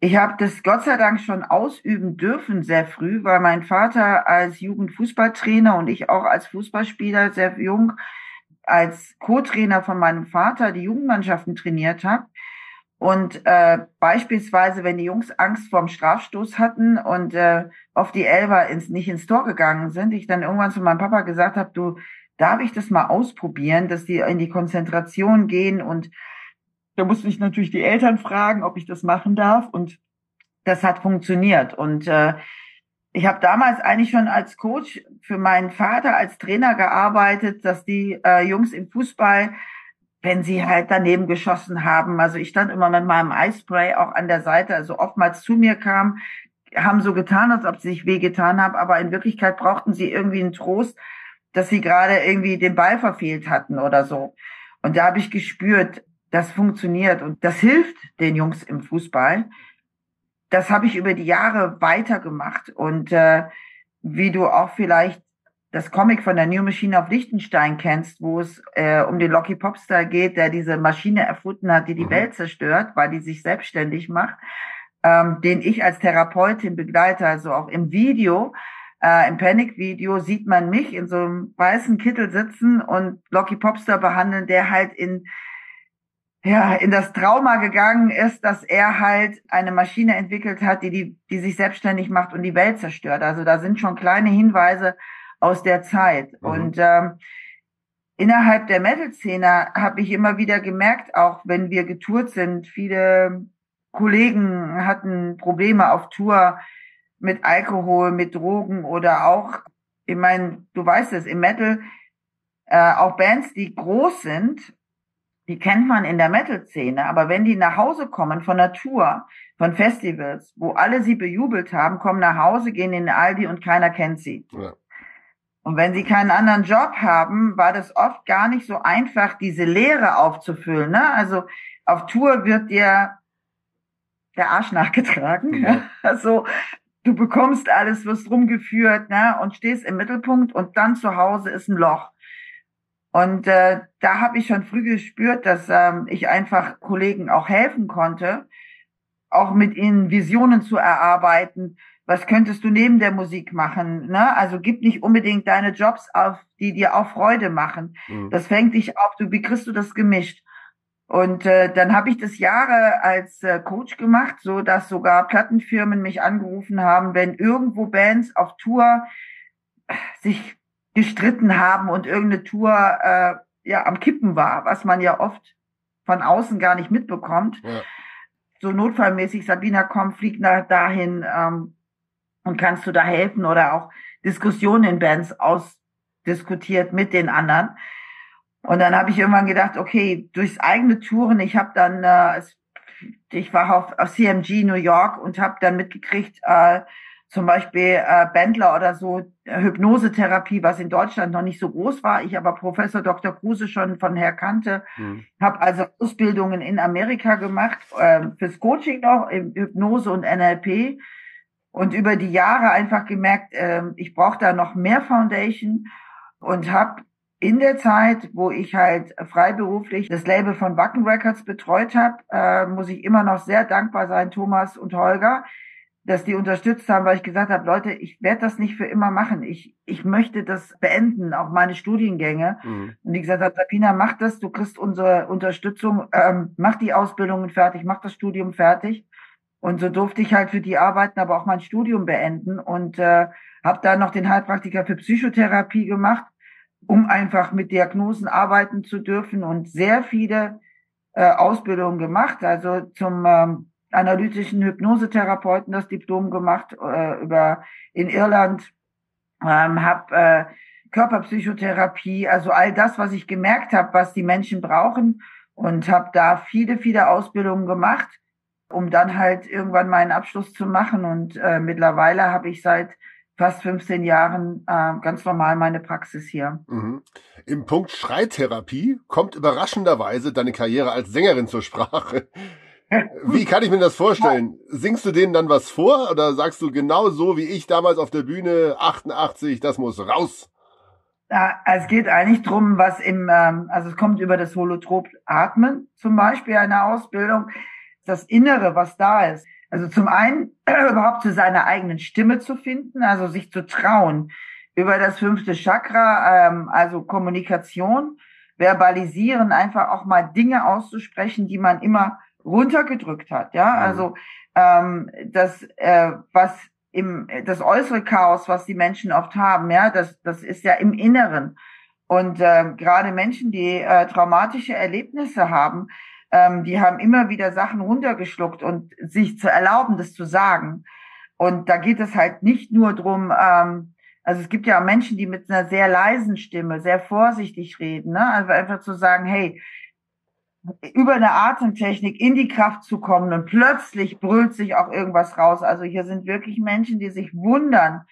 ich habe das Gott sei Dank schon ausüben dürfen sehr früh, weil mein Vater als Jugendfußballtrainer und ich auch als Fußballspieler sehr jung als Co-Trainer von meinem Vater die Jugendmannschaften trainiert habe. Und äh, beispielsweise, wenn die Jungs Angst vorm Strafstoß hatten und äh, auf die Elber ins, nicht ins Tor gegangen sind, ich dann irgendwann zu meinem Papa gesagt habe, du, darf ich das mal ausprobieren, dass die in die Konzentration gehen und da musste ich natürlich die Eltern fragen, ob ich das machen darf. Und das hat funktioniert. Und äh, ich habe damals eigentlich schon als Coach für meinen Vater als Trainer gearbeitet, dass die äh, Jungs im Fußball, wenn sie halt daneben geschossen haben, also ich stand immer mit meinem Eispray auch an der Seite, also oftmals zu mir kam, haben so getan, als ob sie sich wehgetan haben, aber in Wirklichkeit brauchten sie irgendwie einen Trost, dass sie gerade irgendwie den Ball verfehlt hatten oder so. Und da habe ich gespürt, das funktioniert und das hilft den Jungs im Fußball. Das habe ich über die Jahre weitergemacht und äh, wie du auch vielleicht das Comic von der New Machine auf Liechtenstein kennst, wo es äh, um den Locky Popstar geht, der diese Maschine erfunden hat, die die mhm. Welt zerstört, weil die sich selbstständig macht, ähm, den ich als Therapeutin begleite, also auch im Video, äh, im Panic-Video sieht man mich in so einem weißen Kittel sitzen und Locky Popstar behandeln, der halt in ja, in das Trauma gegangen ist, dass er halt eine Maschine entwickelt hat, die, die, die sich selbstständig macht und die Welt zerstört. Also da sind schon kleine Hinweise aus der Zeit. Mhm. Und ähm, innerhalb der Metal-Szene habe ich immer wieder gemerkt, auch wenn wir getourt sind, viele Kollegen hatten Probleme auf Tour mit Alkohol, mit Drogen oder auch, ich meine, du weißt es, im Metal, äh, auch Bands, die groß sind, die kennt man in der Metal-Szene, aber wenn die nach Hause kommen von der Tour, von Festivals, wo alle sie bejubelt haben, kommen nach Hause, gehen in den Aldi und keiner kennt sie. Ja. Und wenn sie keinen anderen Job haben, war das oft gar nicht so einfach, diese Leere aufzufüllen. Ne? Also auf Tour wird dir der Arsch nachgetragen. Ja. Also du bekommst alles, wirst rumgeführt ne? und stehst im Mittelpunkt und dann zu Hause ist ein Loch. Und äh, da habe ich schon früh gespürt, dass ähm, ich einfach Kollegen auch helfen konnte, auch mit ihnen Visionen zu erarbeiten. Was könntest du neben der Musik machen? Ne? Also gib nicht unbedingt deine Jobs auf, die dir auch Freude machen. Mhm. Das fängt dich auf. Du, wie kriegst du das gemischt? Und äh, dann habe ich das Jahre als äh, Coach gemacht, so dass sogar Plattenfirmen mich angerufen haben, wenn irgendwo Bands auf Tour sich gestritten haben und irgendeine Tour äh, ja am Kippen war, was man ja oft von außen gar nicht mitbekommt. Ja. So notfallmäßig, Sabina, komm, flieg nach dahin ähm, und kannst du da helfen oder auch Diskussionen in Bands ausdiskutiert mit den anderen. Und dann habe ich irgendwann gedacht, okay, durchs eigene Touren, ich habe dann, äh, ich war auf, auf CMG New York und habe dann mitgekriegt, äh, zum Beispiel äh, Bendler oder so, äh, Hypnosetherapie, was in Deutschland noch nicht so groß war. Ich aber Professor Dr. Kruse schon von her kannte, mhm. habe also Ausbildungen in Amerika gemacht, äh, fürs Coaching noch, im Hypnose und NLP. Und über die Jahre einfach gemerkt, äh, ich brauche da noch mehr Foundation und habe in der Zeit, wo ich halt freiberuflich das Label von Backen Records betreut habe, äh, muss ich immer noch sehr dankbar sein, Thomas und Holger, dass die unterstützt haben, weil ich gesagt habe, Leute, ich werde das nicht für immer machen. Ich, ich möchte das beenden, auch meine Studiengänge. Mhm. Und die gesagt hat, Sabina, mach das, du kriegst unsere Unterstützung, ähm, mach die Ausbildungen fertig, mach das Studium fertig. Und so durfte ich halt für die arbeiten, aber auch mein Studium beenden und äh, habe dann noch den Heilpraktiker für Psychotherapie gemacht um einfach mit Diagnosen arbeiten zu dürfen und sehr viele äh, Ausbildungen gemacht, also zum ähm, analytischen Hypnosetherapeuten das Diplom gemacht äh, über in Irland, ähm, habe äh, Körperpsychotherapie, also all das, was ich gemerkt habe, was die Menschen brauchen und habe da viele, viele Ausbildungen gemacht, um dann halt irgendwann meinen Abschluss zu machen und äh, mittlerweile habe ich seit fast 15 Jahren äh, ganz normal meine Praxis hier. Mhm. Im Punkt Schreitherapie kommt überraschenderweise deine Karriere als Sängerin zur Sprache. Wie kann ich mir das vorstellen? Singst du denen dann was vor oder sagst du genau so wie ich damals auf der Bühne 88, das muss raus? Es geht eigentlich drum, was im, ähm, also es kommt über das Holotrop Atmen zum Beispiel eine Ausbildung, das Innere, was da ist. Also zum einen überhaupt zu seiner eigenen Stimme zu finden, also sich zu trauen über das fünfte Chakra, ähm, also Kommunikation, verbalisieren, einfach auch mal Dinge auszusprechen, die man immer runtergedrückt hat. Ja, mhm. also ähm, das, äh, was im das äußere Chaos, was die Menschen oft haben, ja, das das ist ja im Inneren. Und äh, gerade Menschen, die äh, traumatische Erlebnisse haben, ähm, die haben immer wieder Sachen runtergeschluckt und sich zu erlauben, das zu sagen. Und da geht es halt nicht nur drum, ähm, also es gibt ja Menschen, die mit einer sehr leisen Stimme sehr vorsichtig reden, ne? Also einfach zu sagen, hey, über eine Atemtechnik in die Kraft zu kommen und plötzlich brüllt sich auch irgendwas raus. Also hier sind wirklich Menschen, die sich wundern,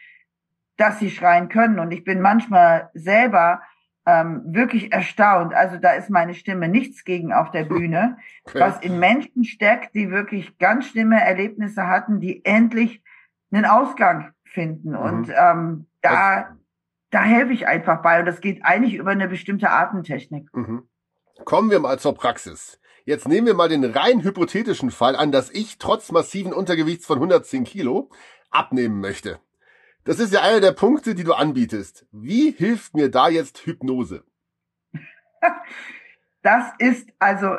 dass sie schreien können. Und ich bin manchmal selber ähm, wirklich erstaunt. Also da ist meine Stimme nichts gegen auf der Bühne, okay. was in Menschen steckt, die wirklich ganz schlimme Erlebnisse hatten, die endlich einen Ausgang finden. Mhm. Und ähm, da, da helfe ich einfach bei. Und das geht eigentlich über eine bestimmte Atemtechnik. Mhm. Kommen wir mal zur Praxis. Jetzt nehmen wir mal den rein hypothetischen Fall an, dass ich trotz massiven Untergewichts von 110 Kilo abnehmen möchte. Das ist ja einer der Punkte, die du anbietest. Wie hilft mir da jetzt Hypnose? Das ist also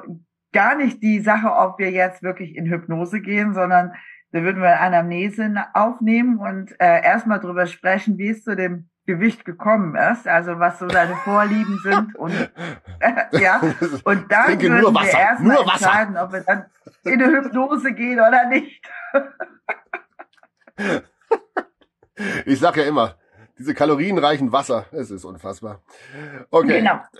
gar nicht die Sache, ob wir jetzt wirklich in Hypnose gehen, sondern da würden wir Anamnese aufnehmen und äh, erstmal drüber sprechen, wie es zu dem Gewicht gekommen ist, also was so deine Vorlieben sind und äh, ja und dann würden wir erstmal entscheiden, ob wir dann in eine Hypnose gehen oder nicht. Ich sag ja immer, diese kalorienreichen Wasser, es ist unfassbar. Okay. Genau.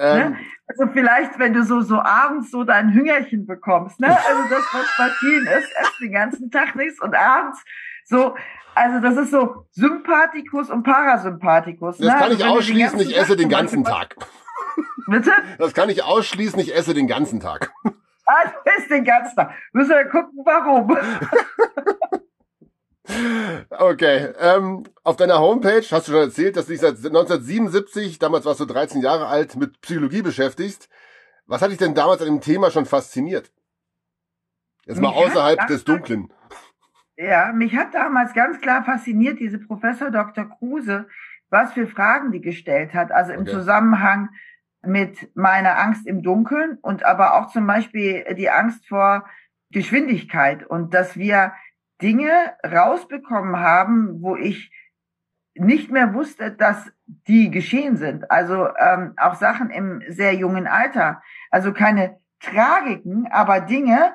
Ähm, ne? also vielleicht, wenn du so, so abends so dein Hüngerchen bekommst, ne? Also das, was bei vielen ist, erst den ganzen Tag nichts und abends so, also das ist so Sympathikus und Parasympathikus. Das ne? kann also ich ausschließen, ich esse den ganzen Tag. Bitte? Das kann ich ausschließen, ich esse den ganzen Tag. Ah, du isst den ganzen Tag. Müssen wir gucken, warum. Okay, ähm, auf deiner Homepage hast du schon erzählt, dass du dich seit 1977, damals warst du 13 Jahre alt, mit Psychologie beschäftigst. Was hat dich denn damals an dem Thema schon fasziniert? Jetzt mal mich außerhalb des Dunklen. Ja, mich hat damals ganz klar fasziniert, diese Professor Dr. Kruse, was für Fragen die gestellt hat. Also im okay. Zusammenhang mit meiner Angst im Dunkeln und aber auch zum Beispiel die Angst vor Geschwindigkeit und dass wir Dinge rausbekommen haben, wo ich nicht mehr wusste, dass die geschehen sind. Also ähm, auch Sachen im sehr jungen Alter. Also keine Tragiken, aber Dinge,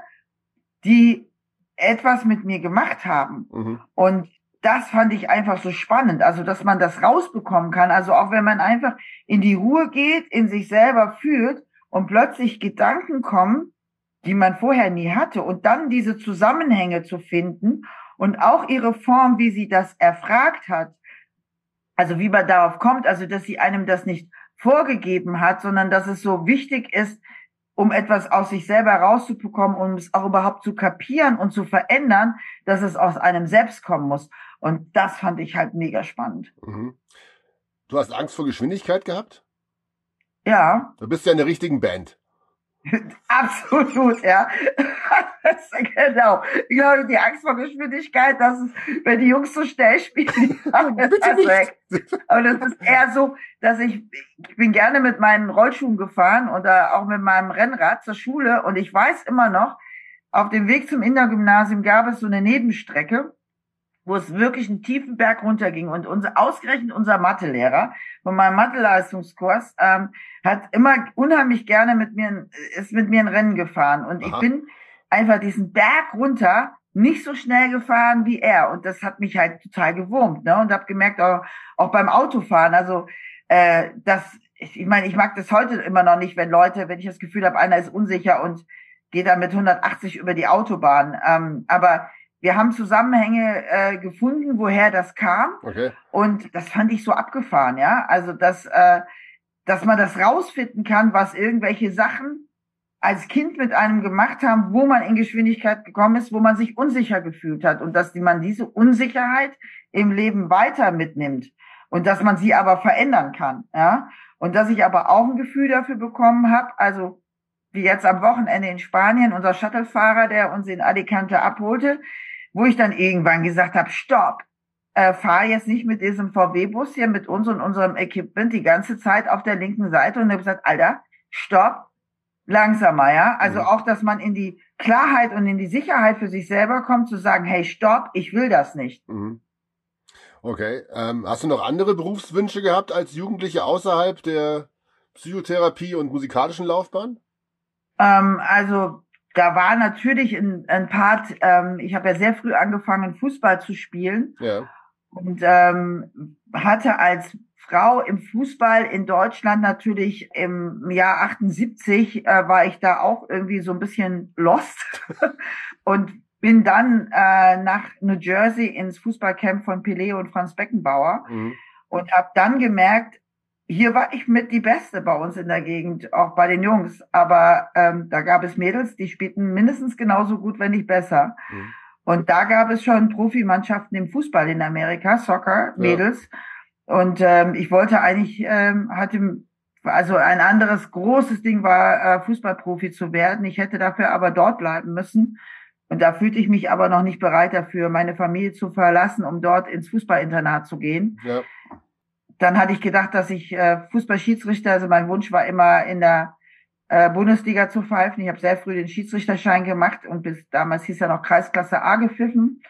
die etwas mit mir gemacht haben. Mhm. Und das fand ich einfach so spannend. Also, dass man das rausbekommen kann. Also auch wenn man einfach in die Ruhe geht, in sich selber fühlt und plötzlich Gedanken kommen, die man vorher nie hatte und dann diese Zusammenhänge zu finden und auch ihre Form, wie sie das erfragt hat, also wie man darauf kommt, also dass sie einem das nicht vorgegeben hat, sondern dass es so wichtig ist, um etwas aus sich selber rauszubekommen, um es auch überhaupt zu kapieren und zu verändern, dass es aus einem selbst kommen muss. Und das fand ich halt mega spannend. Mhm. Du hast Angst vor Geschwindigkeit gehabt? Ja. Du bist ja in der richtigen Band. Absolut, ja. genau. Ich glaube, die Angst vor Geschwindigkeit, dass es, wenn die Jungs so schnell spielen, Bitte nicht. Aber das ist eher so, dass ich, ich bin gerne mit meinen Rollschuhen gefahren oder auch mit meinem Rennrad zur Schule und ich weiß immer noch, auf dem Weg zum Innergymnasium gab es so eine Nebenstrecke wo es wirklich einen tiefen Berg runterging. Und unser, ausgerechnet unser Mathelehrer von meinem Mathe-Leistungskurs ähm, hat immer unheimlich gerne mit mir, ist mit mir ein Rennen gefahren. Und Aha. ich bin einfach diesen Berg runter nicht so schnell gefahren wie er. Und das hat mich halt total gewurmt. Ne? Und habe gemerkt, auch, auch beim Autofahren, also äh, das, ich, ich meine, ich mag das heute immer noch nicht, wenn Leute, wenn ich das Gefühl habe, einer ist unsicher und geht da mit 180 über die Autobahn. Ähm, aber wir haben Zusammenhänge äh, gefunden, woher das kam. Okay. Und das fand ich so abgefahren, ja. Also, dass, äh, dass man das rausfinden kann, was irgendwelche Sachen als Kind mit einem gemacht haben, wo man in Geschwindigkeit gekommen ist, wo man sich unsicher gefühlt hat und dass man diese Unsicherheit im Leben weiter mitnimmt und dass man sie aber verändern kann, ja. Und dass ich aber auch ein Gefühl dafür bekommen habe, also wie jetzt am Wochenende in Spanien, unser Shuttlefahrer, der uns in Alicante abholte, wo ich dann irgendwann gesagt habe, stopp, äh, fahr jetzt nicht mit diesem VW-Bus hier mit uns und unserem Equipment die ganze Zeit auf der linken Seite und habe gesagt, Alter, stopp, langsamer, ja. Also mhm. auch, dass man in die Klarheit und in die Sicherheit für sich selber kommt, zu sagen, hey, stopp, ich will das nicht. Mhm. Okay. Ähm, hast du noch andere Berufswünsche gehabt als Jugendliche außerhalb der Psychotherapie und musikalischen Laufbahn? Ähm, also da war natürlich ein, ein Part, ähm, ich habe ja sehr früh angefangen, Fußball zu spielen. Ja. Und ähm, hatte als Frau im Fußball in Deutschland natürlich im Jahr 78 äh, war ich da auch irgendwie so ein bisschen lost und bin dann äh, nach New Jersey ins Fußballcamp von Pelé und Franz Beckenbauer mhm. und habe dann gemerkt, hier war ich mit die Beste bei uns in der Gegend, auch bei den Jungs. Aber ähm, da gab es Mädels, die spielten mindestens genauso gut, wenn nicht besser. Mhm. Und da gab es schon Profimannschaften im Fußball in Amerika, Soccer, Mädels. Ja. Und ähm, ich wollte eigentlich, ähm, hatte, also ein anderes großes Ding war, äh, Fußballprofi zu werden. Ich hätte dafür aber dort bleiben müssen. Und da fühlte ich mich aber noch nicht bereit dafür, meine Familie zu verlassen, um dort ins Fußballinternat zu gehen. Ja dann hatte ich gedacht, dass ich äh, Fußballschiedsrichter, also mein Wunsch war immer in der äh, Bundesliga zu pfeifen. Ich habe sehr früh den Schiedsrichterschein gemacht und bis damals hieß ja noch Kreisklasse A gepfiffen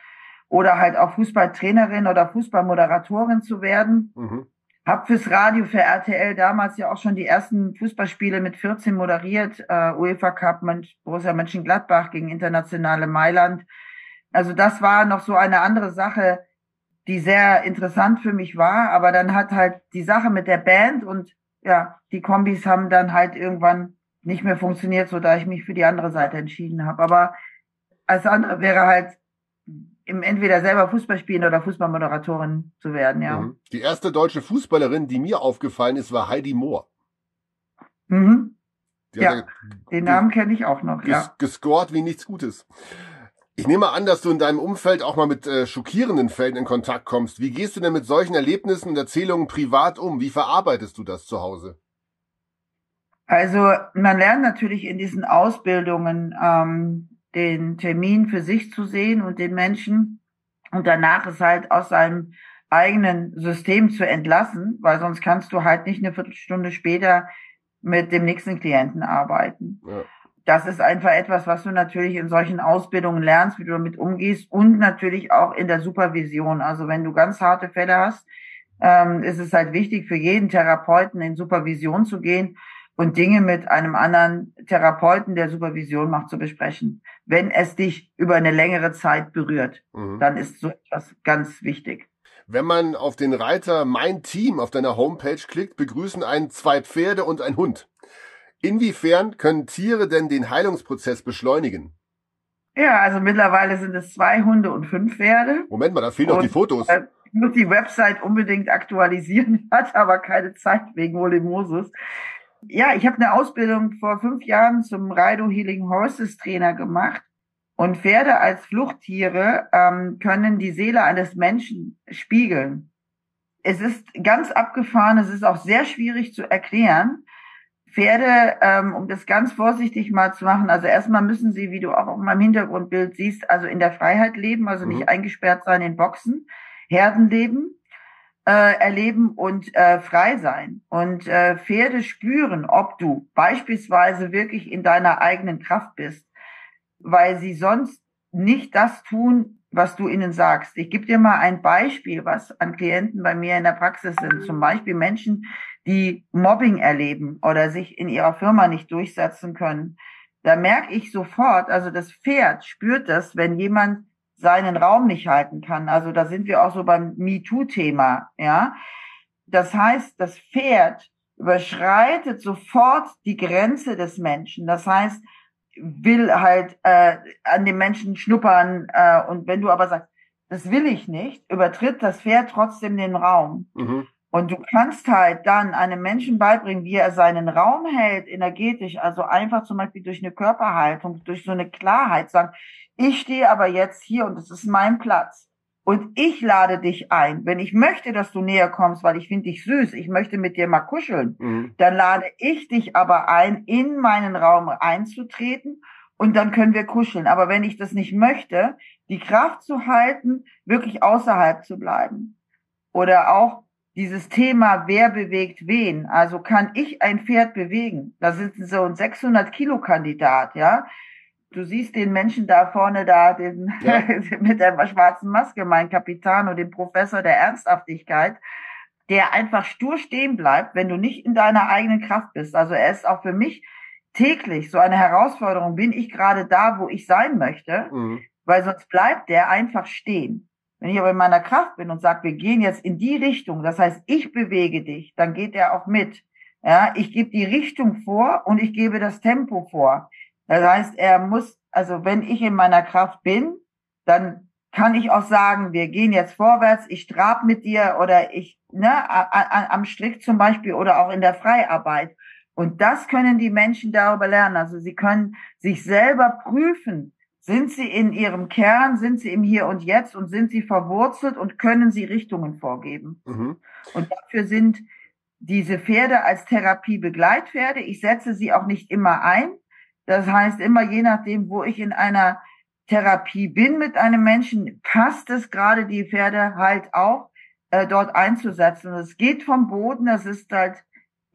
oder halt auch Fußballtrainerin oder Fußballmoderatorin zu werden. Mhm. Hab fürs Radio für RTL damals ja auch schon die ersten Fußballspiele mit 14 moderiert, äh, UEFA Cup mit Borussia Mönchengladbach gegen internationale Mailand. Also das war noch so eine andere Sache, die sehr interessant für mich war. Aber dann hat halt die Sache mit der Band und ja, die Kombis haben dann halt irgendwann nicht mehr funktioniert, so da ich mich für die andere Seite entschieden habe. Aber als andere wäre halt im entweder selber Fußball spielen oder Fußballmoderatorin zu werden, ja. Mhm. Die erste deutsche Fußballerin, die mir aufgefallen ist, war Heidi Mohr. Mhm. ja, den Namen kenne ich auch noch, ges ja. Gescored wie nichts Gutes. Ich nehme an, dass du in deinem Umfeld auch mal mit äh, schockierenden Fällen in Kontakt kommst. Wie gehst du denn mit solchen Erlebnissen und Erzählungen privat um? Wie verarbeitest du das zu Hause? Also man lernt natürlich in diesen Ausbildungen ähm, den Termin für sich zu sehen und den Menschen und danach es halt aus seinem eigenen System zu entlassen, weil sonst kannst du halt nicht eine Viertelstunde später mit dem nächsten Klienten arbeiten. Ja. Das ist einfach etwas, was du natürlich in solchen Ausbildungen lernst, wie du damit umgehst und natürlich auch in der Supervision. Also wenn du ganz harte Fälle hast, ähm, ist es halt wichtig für jeden Therapeuten in Supervision zu gehen und Dinge mit einem anderen Therapeuten, der Supervision macht, zu besprechen. Wenn es dich über eine längere Zeit berührt, Mhm. dann ist so etwas ganz wichtig. Wenn man auf den Reiter Mein Team auf deiner Homepage klickt, begrüßen einen zwei Pferde und ein Hund. Inwiefern können Tiere denn den Heilungsprozess beschleunigen? Ja, also mittlerweile sind es zwei Hunde und fünf Pferde. Moment mal, da fehlen noch die Fotos. äh, Ich muss die Website unbedingt aktualisieren, hat aber keine Zeit wegen Olemosis. Ja, ich habe eine Ausbildung vor fünf Jahren zum Raido Healing Horses Trainer gemacht. Und Pferde als Fluchttiere ähm, können die Seele eines Menschen spiegeln. Es ist ganz abgefahren, es ist auch sehr schwierig zu erklären. Pferde, ähm, um das ganz vorsichtig mal zu machen, also erstmal müssen sie, wie du auch auf meinem Hintergrundbild siehst, also in der Freiheit leben, also Mhm. nicht eingesperrt sein in Boxen, Herdenleben äh, erleben und äh, frei sein. Und äh, Pferde spüren, ob du beispielsweise wirklich in deiner eigenen Kraft bist, weil sie sonst nicht das tun, was du ihnen sagst. Ich gebe dir mal ein Beispiel, was an Klienten bei mir in der Praxis sind. Zum Beispiel Menschen, die Mobbing erleben oder sich in ihrer Firma nicht durchsetzen können. Da merke ich sofort, also das Pferd spürt das, wenn jemand seinen Raum nicht halten kann. Also da sind wir auch so beim MeToo-Thema, ja. Das heißt, das Pferd überschreitet sofort die Grenze des Menschen. Das heißt, will halt äh, an dem Menschen schnuppern äh, und wenn du aber sagst, das will ich nicht, übertritt das Pferd trotzdem den Raum. Mhm. Und du kannst halt dann einem Menschen beibringen, wie er seinen Raum hält, energetisch, also einfach zum Beispiel durch eine Körperhaltung, durch so eine Klarheit sagen, ich stehe aber jetzt hier und es ist mein Platz. Und ich lade dich ein. Wenn ich möchte, dass du näher kommst, weil ich finde dich süß, ich möchte mit dir mal kuscheln, Mhm. dann lade ich dich aber ein, in meinen Raum einzutreten und dann können wir kuscheln. Aber wenn ich das nicht möchte, die Kraft zu halten, wirklich außerhalb zu bleiben. Oder auch dieses Thema, wer bewegt wen? Also kann ich ein Pferd bewegen? Da sitzt so ein 600 Kilo Kandidat, ja? Du siehst den Menschen da vorne da, den, Ja. mit der schwarzen Maske, mein Capitano, den Professor der Ernsthaftigkeit, der einfach stur stehen bleibt, wenn du nicht in deiner eigenen Kraft bist. Also er ist auch für mich täglich so eine Herausforderung. Bin ich gerade da, wo ich sein möchte? Mhm. Weil sonst bleibt der einfach stehen. Wenn ich aber in meiner Kraft bin und sage, wir gehen jetzt in die Richtung, das heißt, ich bewege dich, dann geht er auch mit. Ja, ich gebe die Richtung vor und ich gebe das Tempo vor. Das heißt, er muss, also wenn ich in meiner Kraft bin, dann kann ich auch sagen, wir gehen jetzt vorwärts, ich trab mit dir oder ich, ne, am Strick zum Beispiel oder auch in der Freiarbeit. Und das können die Menschen darüber lernen. Also sie können sich selber prüfen. Sind sie in ihrem Kern, sind sie im Hier und Jetzt und sind sie verwurzelt und können sie Richtungen vorgeben? Mhm. Und dafür sind diese Pferde als Therapiebegleitpferde. Ich setze sie auch nicht immer ein. Das heißt, immer je nachdem, wo ich in einer Therapie bin mit einem Menschen, passt es gerade die Pferde halt auch äh, dort einzusetzen. Es geht vom Boden, das ist halt,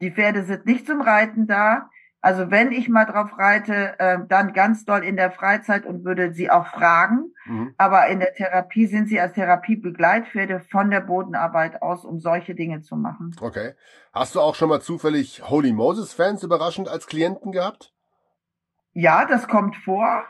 die Pferde sind nicht zum Reiten da. Also wenn ich mal drauf reite, äh, dann ganz doll in der Freizeit und würde sie auch fragen. Mhm. Aber in der Therapie sind sie als Therapiebegleitpferde von der Bodenarbeit aus, um solche Dinge zu machen. Okay. Hast du auch schon mal zufällig Holy Moses Fans überraschend als Klienten gehabt? Ja, das kommt vor,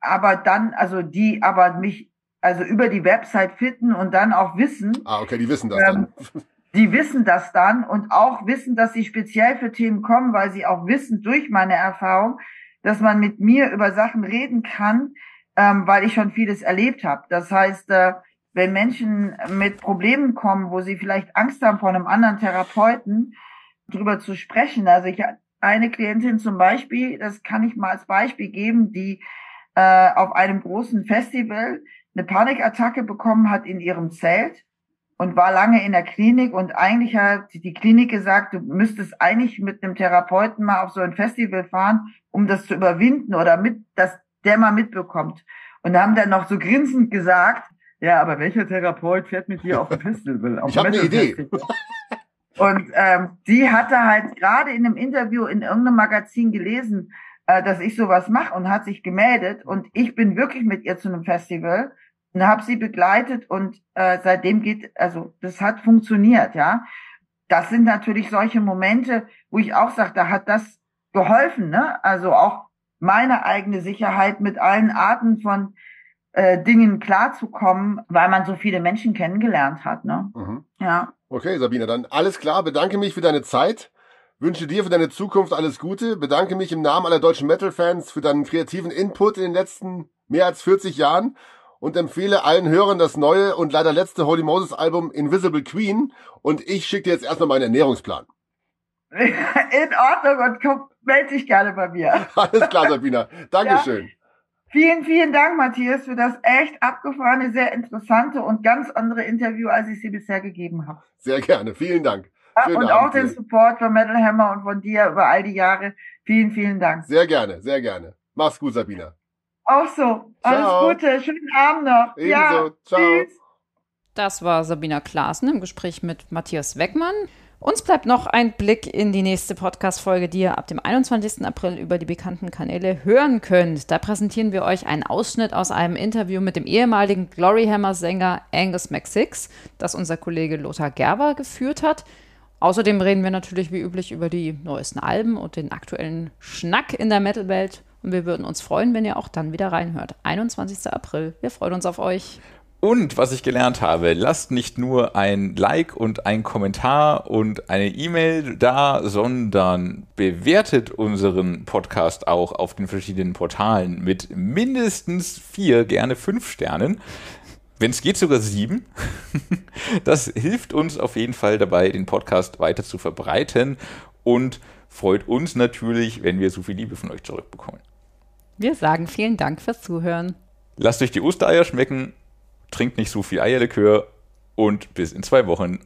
aber dann, also die aber mich also über die Website fitten und dann auch wissen, Ah, okay, die wissen das Ähm, dann. die wissen das dann und auch wissen, dass sie speziell für Themen kommen, weil sie auch wissen durch meine Erfahrung, dass man mit mir über Sachen reden kann, ähm, weil ich schon vieles erlebt habe. Das heißt, äh, wenn Menschen mit Problemen kommen, wo sie vielleicht Angst haben vor einem anderen Therapeuten, drüber zu sprechen. Also ich eine Klientin zum Beispiel, das kann ich mal als Beispiel geben, die äh, auf einem großen Festival eine Panikattacke bekommen hat in ihrem Zelt und war lange in der Klinik und eigentlich hat die Klinik gesagt, du müsstest eigentlich mit einem Therapeuten mal auf so ein Festival fahren, um das zu überwinden oder mit, dass der mal mitbekommt. Und haben dann noch so grinsend gesagt, ja, aber welcher Therapeut fährt mit dir auf ein Festival? Auf Ich hab ein eine Idee. Metal-Festival? Und ähm, die hatte halt gerade in einem Interview in irgendeinem Magazin gelesen, äh, dass ich sowas mache und hat sich gemeldet. Und ich bin wirklich mit ihr zu einem Festival und habe sie begleitet und äh, seitdem geht, also das hat funktioniert, ja. Das sind natürlich solche Momente, wo ich auch sage, da hat das geholfen, ne? Also auch meine eigene Sicherheit mit allen Arten von äh, Dingen klarzukommen, weil man so viele Menschen kennengelernt hat. Ne? Mhm. Ja. Okay, Sabine, dann alles klar. Bedanke mich für deine Zeit. Wünsche dir für deine Zukunft alles Gute. Bedanke mich im Namen aller deutschen Metal-Fans für deinen kreativen Input in den letzten mehr als 40 Jahren und empfehle allen Hörern das neue und leider letzte Holy Moses Album Invisible Queen. Und ich schicke dir jetzt erstmal meinen Ernährungsplan. In Ordnung und komm, melde dich gerne bei mir. Alles klar, Sabina. Dankeschön. Ja. Vielen, vielen Dank, Matthias, für das echt abgefahrene, sehr interessante und ganz andere Interview, als ich sie bisher gegeben habe. Sehr gerne. Vielen Dank. Schönen und Abend auch den Support von Metal Hammer und von dir über all die Jahre. Vielen, vielen Dank. Sehr gerne, sehr gerne. Mach's gut, Sabina. Auch so. Alles Ciao. Gute. Schönen Abend noch. Ebenso. Ja, Ciao. Tschüss. Das war Sabina Klaassen im Gespräch mit Matthias Weckmann. Uns bleibt noch ein Blick in die nächste Podcast-Folge, die ihr ab dem 21. April über die bekannten Kanäle hören könnt. Da präsentieren wir euch einen Ausschnitt aus einem Interview mit dem ehemaligen Gloryhammer-Sänger Angus McSix, das unser Kollege Lothar Gerber geführt hat. Außerdem reden wir natürlich wie üblich über die neuesten Alben und den aktuellen Schnack in der Metal-Welt. Und wir würden uns freuen, wenn ihr auch dann wieder reinhört. 21. April. Wir freuen uns auf euch. Und was ich gelernt habe, lasst nicht nur ein Like und ein Kommentar und eine E-Mail da, sondern bewertet unseren Podcast auch auf den verschiedenen Portalen mit mindestens vier, gerne fünf Sternen. Wenn es geht, sogar sieben. Das hilft uns auf jeden Fall dabei, den Podcast weiter zu verbreiten und freut uns natürlich, wenn wir so viel Liebe von euch zurückbekommen. Wir sagen vielen Dank fürs Zuhören. Lasst euch die Ostereier schmecken trinkt nicht so viel Eierlikör und bis in zwei Wochen.